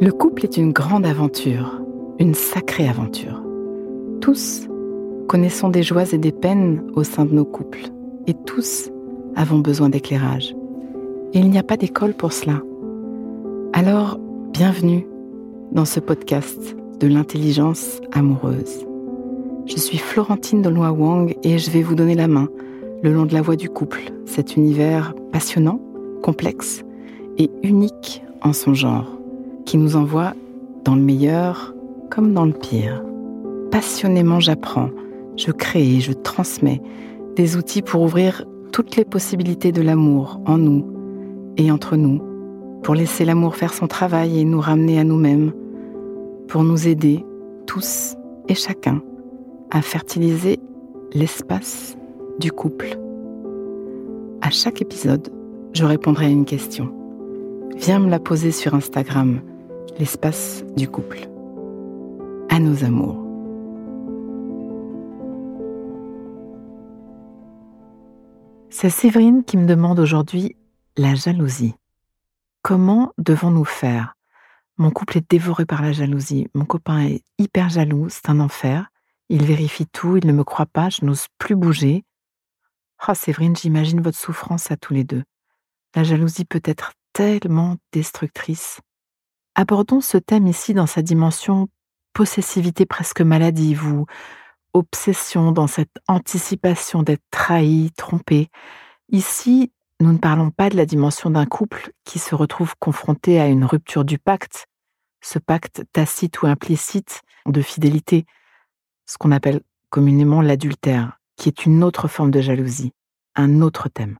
Le couple est une grande aventure, une sacrée aventure. Tous connaissons des joies et des peines au sein de nos couples, et tous avons besoin d'éclairage. Et il n'y a pas d'école pour cela. Alors, bienvenue dans ce podcast de l'intelligence amoureuse. Je suis Florentine de Wang et je vais vous donner la main le long de la voie du couple, cet univers passionnant, complexe et unique en son genre, qui nous envoie dans le meilleur comme dans le pire. Passionnément j'apprends, je crée et je transmets des outils pour ouvrir toutes les possibilités de l'amour en nous et entre nous, pour laisser l'amour faire son travail et nous ramener à nous-mêmes, pour nous aider tous et chacun à fertiliser l'espace du couple. À chaque épisode, je répondrai à une question. Viens me la poser sur Instagram, l'espace du couple. À nos amours. C'est Séverine qui me demande aujourd'hui la jalousie. Comment devons-nous faire? Mon couple est dévoré par la jalousie. Mon copain est hyper jaloux, c'est un enfer. Il vérifie tout, il ne me croit pas, je n'ose plus bouger. Ah, oh, Séverine, j'imagine votre souffrance à tous les deux. La jalousie peut être tellement destructrice. Abordons ce thème ici dans sa dimension possessivité presque maladive ou obsession dans cette anticipation d'être trahi, trompé. Ici, nous ne parlons pas de la dimension d'un couple qui se retrouve confronté à une rupture du pacte, ce pacte tacite ou implicite de fidélité, ce qu'on appelle communément l'adultère, qui est une autre forme de jalousie, un autre thème.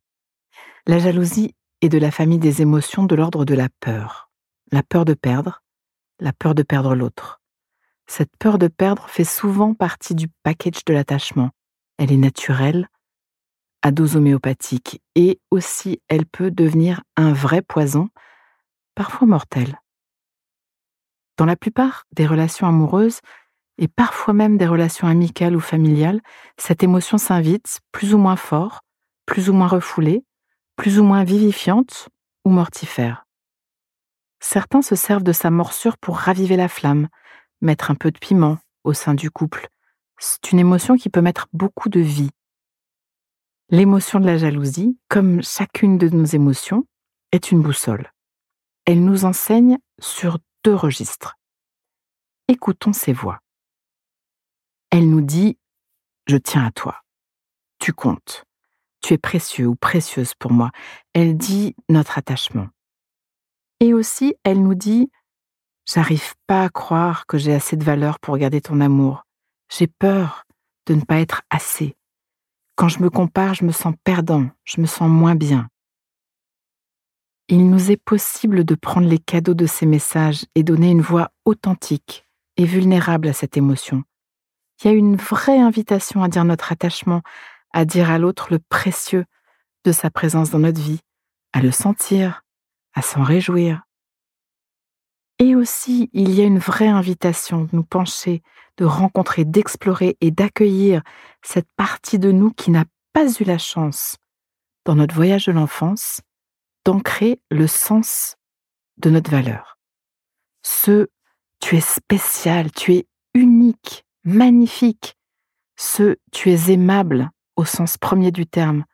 La jalousie est de la famille des émotions de l'ordre de la peur. La peur de perdre, la peur de perdre l'autre. Cette peur de perdre fait souvent partie du package de l'attachement. Elle est naturelle, à dose homéopathique, et aussi elle peut devenir un vrai poison, parfois mortel. Dans la plupart des relations amoureuses, et parfois même des relations amicales ou familiales, cette émotion s'invite plus ou moins fort, plus ou moins refoulée, plus ou moins vivifiante ou mortifère. Certains se servent de sa morsure pour raviver la flamme, mettre un peu de piment au sein du couple. C'est une émotion qui peut mettre beaucoup de vie. L'émotion de la jalousie, comme chacune de nos émotions, est une boussole. Elle nous enseigne sur deux registres. Écoutons ces voix. Elle nous dit Je tiens à toi. Tu comptes. Tu es précieux ou précieuse pour moi. Elle dit notre attachement. Et aussi, elle nous dit J'arrive pas à croire que j'ai assez de valeur pour garder ton amour. J'ai peur de ne pas être assez. Quand je me compare, je me sens perdant, je me sens moins bien. Il nous est possible de prendre les cadeaux de ces messages et donner une voix authentique et vulnérable à cette émotion. Il y a une vraie invitation à dire notre attachement, à dire à l'autre le précieux de sa présence dans notre vie, à le sentir, à s'en réjouir. Et aussi, il y a une vraie invitation de nous pencher, de rencontrer, d'explorer et d'accueillir cette partie de nous qui n'a pas eu la chance, dans notre voyage de l'enfance, d'ancrer le sens de notre valeur. Ce tu es spécial, tu es unique, magnifique, ce tu es aimable au sens premier du terme,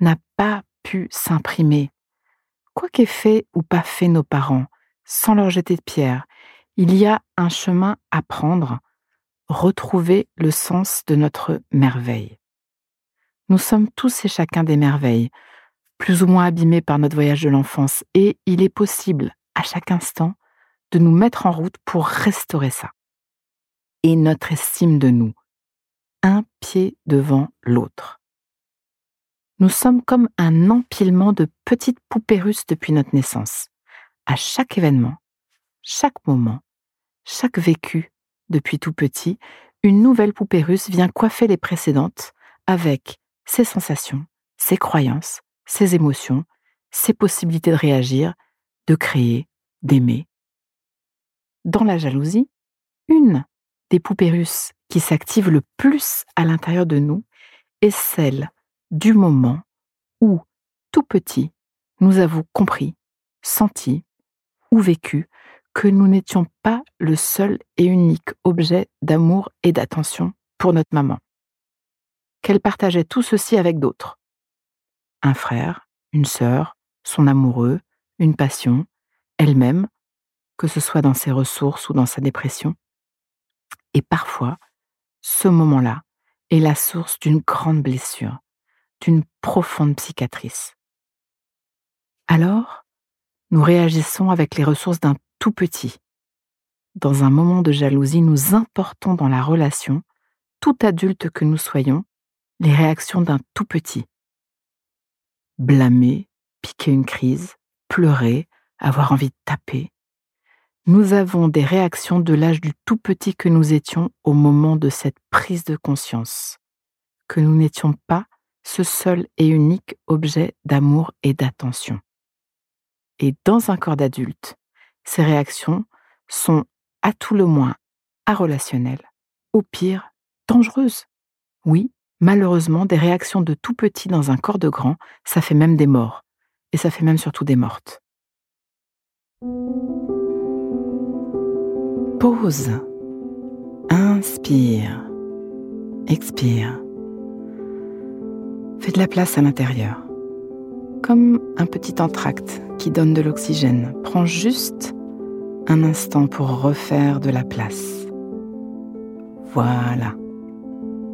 n'a pas pu s'imprimer. Quoi qu'aient fait ou pas fait nos parents, sans leur jeter de pierre, il y a un chemin à prendre, retrouver le sens de notre merveille. Nous sommes tous et chacun des merveilles, plus ou moins abîmés par notre voyage de l'enfance, et il est possible, à chaque instant, de nous mettre en route pour restaurer ça. Et notre estime de nous, un pied devant l'autre. Nous sommes comme un empilement de petites poupées russes depuis notre naissance. À chaque événement, chaque moment, chaque vécu depuis tout petit, une nouvelle poupée russe vient coiffer les précédentes avec ses sensations, ses croyances, ses émotions, ses possibilités de réagir, de créer, d'aimer. Dans la jalousie, une des poupées qui s'active le plus à l'intérieur de nous est celle du moment où, tout petit, nous avons compris senti ou vécu que nous n'étions pas le seul et unique objet d'amour et d'attention pour notre maman. Qu'elle partageait tout ceci avec d'autres. Un frère, une sœur, son amoureux, une passion, elle-même, que ce soit dans ses ressources ou dans sa dépression. Et parfois, ce moment-là est la source d'une grande blessure, d'une profonde psychiatrice. Alors, nous réagissons avec les ressources d'un tout petit. Dans un moment de jalousie, nous importons dans la relation, tout adulte que nous soyons, les réactions d'un tout petit. Blâmer, piquer une crise, pleurer, avoir envie de taper. Nous avons des réactions de l'âge du tout petit que nous étions au moment de cette prise de conscience, que nous n'étions pas ce seul et unique objet d'amour et d'attention. Et dans un corps d'adulte, ces réactions sont à tout le moins irrelationnelles, au pire dangereuses. Oui, malheureusement, des réactions de tout petit dans un corps de grand, ça fait même des morts, et ça fait même surtout des mortes. Pause. Inspire. Expire. Fais de la place à l'intérieur. Comme un petit entracte qui donne de l'oxygène. Prends juste un instant pour refaire de la place. Voilà.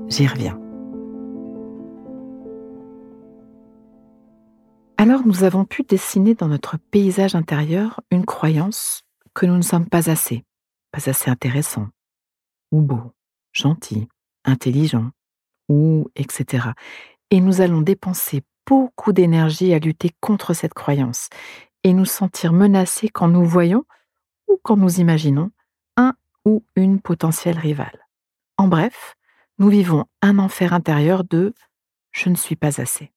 J'y reviens. Alors nous avons pu dessiner dans notre paysage intérieur une croyance que nous ne sommes pas assez, pas assez intéressants, ou beaux, gentils, intelligents, ou etc. Et nous allons dépenser beaucoup d'énergie à lutter contre cette croyance et nous sentir menacés quand nous voyons ou quand nous imaginons un ou une potentielle rivale. En bref, nous vivons un enfer intérieur de je ne suis pas assez.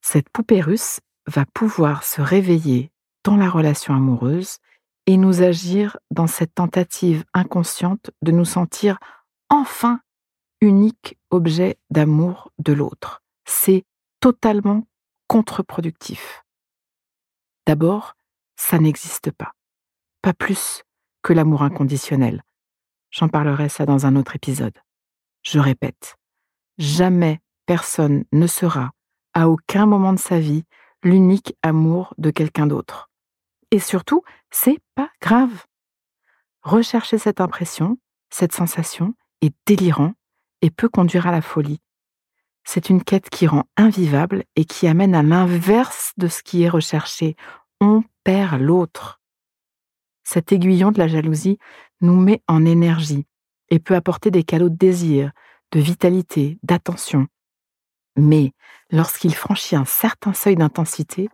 Cette poupée russe va pouvoir se réveiller dans la relation amoureuse et nous agir dans cette tentative inconsciente de nous sentir enfin unique objet d'amour de l'autre. C'est totalement contre-productif. D'abord, ça n'existe pas. Pas plus que l'amour inconditionnel. J'en parlerai ça dans un autre épisode. Je répète, jamais personne ne sera, à aucun moment de sa vie, l'unique amour de quelqu'un d'autre. Et surtout, c'est pas grave. Rechercher cette impression, cette sensation est délirant et peut conduire à la folie. C'est une quête qui rend invivable et qui amène à l'inverse de ce qui est recherché. On perd l'autre. Cet aiguillon de la jalousie nous met en énergie et peut apporter des cadeaux de désir, de vitalité, d'attention. Mais lorsqu'il franchit un certain seuil d'intensité,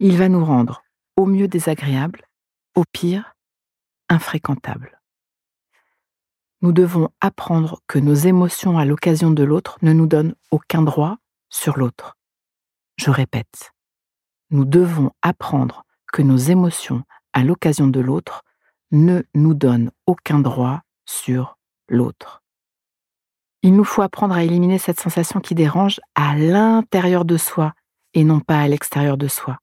il va nous rendre au mieux désagréable, au pire infréquentable nous devons apprendre que nos émotions à l'occasion de l'autre ne nous donnent aucun droit sur l'autre. Je répète, nous devons apprendre que nos émotions à l'occasion de l'autre ne nous donnent aucun droit sur l'autre. Il nous faut apprendre à éliminer cette sensation qui dérange à l'intérieur de soi et non pas à l'extérieur de soi.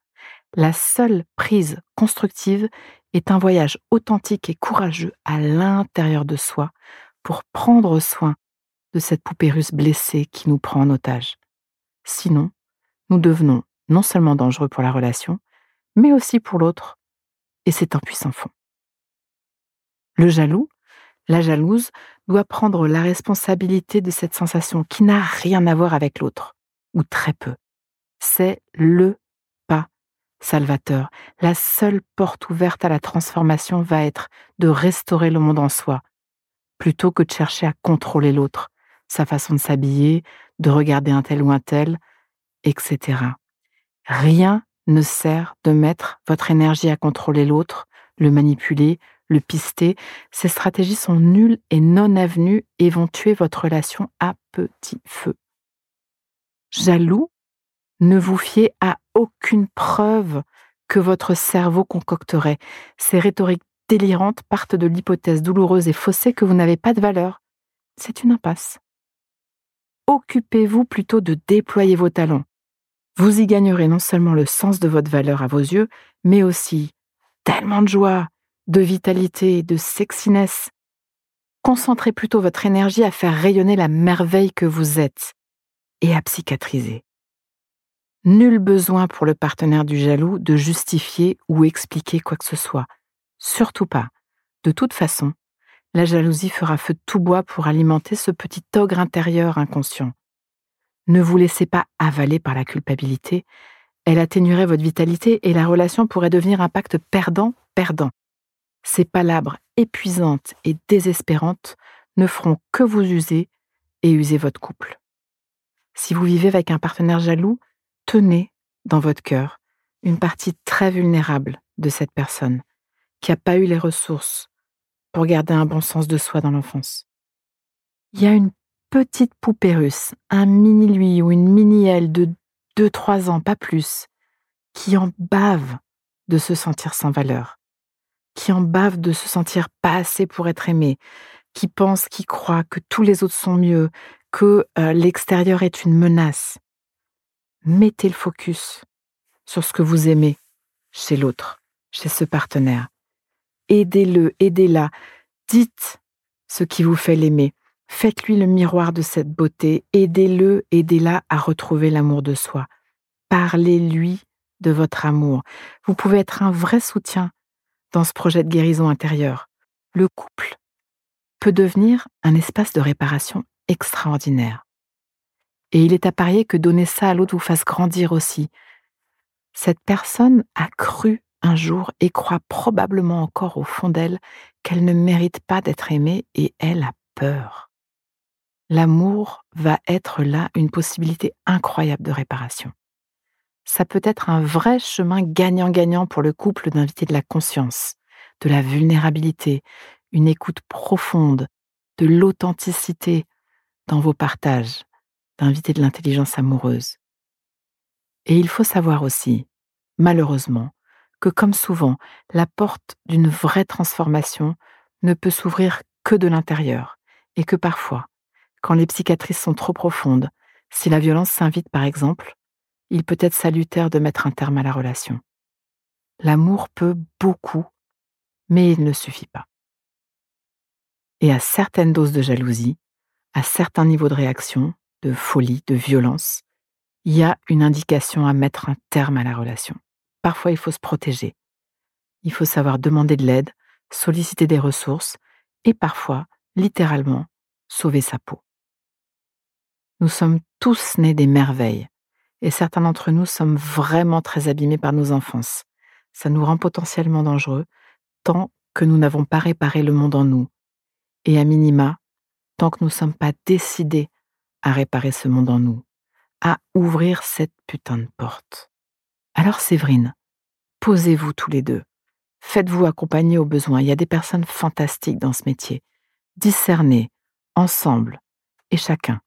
La seule prise constructive est un voyage authentique et courageux à l'intérieur de soi pour prendre soin de cette poupée russe blessée qui nous prend en otage. Sinon, nous devenons non seulement dangereux pour la relation, mais aussi pour l'autre, et c'est un puissant fond. Le jaloux, la jalouse, doit prendre la responsabilité de cette sensation qui n'a rien à voir avec l'autre, ou très peu. C'est le salvateur, la seule porte ouverte à la transformation va être de restaurer le monde en soi, plutôt que de chercher à contrôler l'autre, sa façon de s'habiller, de regarder un tel ou un tel, etc. Rien ne sert de mettre votre énergie à contrôler l'autre, le manipuler, le pister. Ces stratégies sont nulles et non avenues et vont tuer votre relation à petit feu. Jaloux, ne vous fiez à aucune preuve que votre cerveau concocterait. Ces rhétoriques délirantes partent de l'hypothèse douloureuse et faussée que vous n'avez pas de valeur. C'est une impasse. Occupez-vous plutôt de déployer vos talents, Vous y gagnerez non seulement le sens de votre valeur à vos yeux, mais aussi tellement de joie, de vitalité, de sexiness. Concentrez plutôt votre énergie à faire rayonner la merveille que vous êtes et à psychiatriser. Nul besoin pour le partenaire du jaloux de justifier ou expliquer quoi que ce soit. Surtout pas. De toute façon, la jalousie fera feu de tout bois pour alimenter ce petit ogre intérieur inconscient. Ne vous laissez pas avaler par la culpabilité, elle atténuerait votre vitalité et la relation pourrait devenir un pacte perdant-perdant. Ces palabres épuisantes et désespérantes ne feront que vous user et user votre couple. Si vous vivez avec un partenaire jaloux, tenez dans votre cœur une partie très vulnérable de cette personne qui n'a pas eu les ressources pour garder un bon sens de soi dans l'enfance. Il y a une petite poupée russe, un mini-lui ou une mini-elle de 2-3 ans, pas plus, qui en bave de se sentir sans valeur, qui en bave de se sentir pas assez pour être aimé, qui pense, qui croit que tous les autres sont mieux, que euh, l'extérieur est une menace. Mettez le focus sur ce que vous aimez chez l'autre, chez ce partenaire. Aidez-le, aidez-la. Dites ce qui vous fait l'aimer. Faites-lui le miroir de cette beauté. Aidez-le, aidez-la à retrouver l'amour de soi. Parlez-lui de votre amour. Vous pouvez être un vrai soutien dans ce projet de guérison intérieure. Le couple peut devenir un espace de réparation extraordinaire. Et il est à parier que donner ça à l'autre vous fasse grandir aussi. Cette personne a cru un jour et croit probablement encore au fond d'elle qu'elle ne mérite pas d'être aimée et elle a peur. L'amour va être là une possibilité incroyable de réparation. Ça peut être un vrai chemin gagnant-gagnant pour le couple d'inviter de la conscience, de la vulnérabilité, une écoute profonde, de l'authenticité dans vos partages, d'inviter de l'intelligence amoureuse. Et il faut savoir aussi, malheureusement, que comme souvent, la porte d'une vraie transformation ne peut s'ouvrir que de l'intérieur, et que parfois, quand les psychiatrices sont trop profondes, si la violence s'invite par exemple, il peut être salutaire de mettre un terme à la relation. L'amour peut beaucoup, mais il ne suffit pas. Et à certaines doses de jalousie, à certains niveaux de réaction, de folie, de violence, il y a une indication à mettre un terme à la relation. Parfois, il faut se protéger. Il faut savoir demander de l'aide, solliciter des ressources et parfois, littéralement, sauver sa peau. Nous sommes tous nés des merveilles et certains d'entre nous sommes vraiment très abîmés par nos enfances. Ça nous rend potentiellement dangereux tant que nous n'avons pas réparé le monde en nous. Et à minima, tant que nous ne sommes pas décidés à réparer ce monde en nous, à ouvrir cette putain de porte. Alors Séverine, posez-vous tous les deux. Faites-vous accompagner au besoin. Il y a des personnes fantastiques dans ce métier. Discernez, ensemble, et chacun.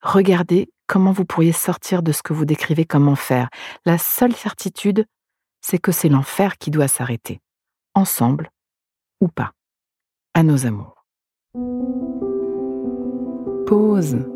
Regardez comment vous pourriez sortir de ce que vous décrivez comme enfer. La seule certitude, c'est que c'est l'enfer qui doit s'arrêter. Ensemble ou pas. À nos amours. Pause.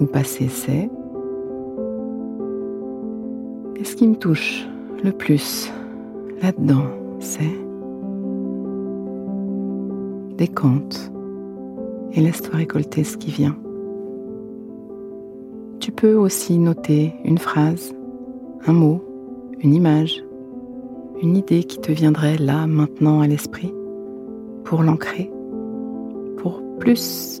ou passée, c'est et ce qui me touche le plus là-dedans, c'est décompte et laisse-toi récolter ce qui vient. Tu peux aussi noter une phrase, un mot, une image, une idée qui te viendrait là, maintenant à l'esprit, pour l'ancrer plus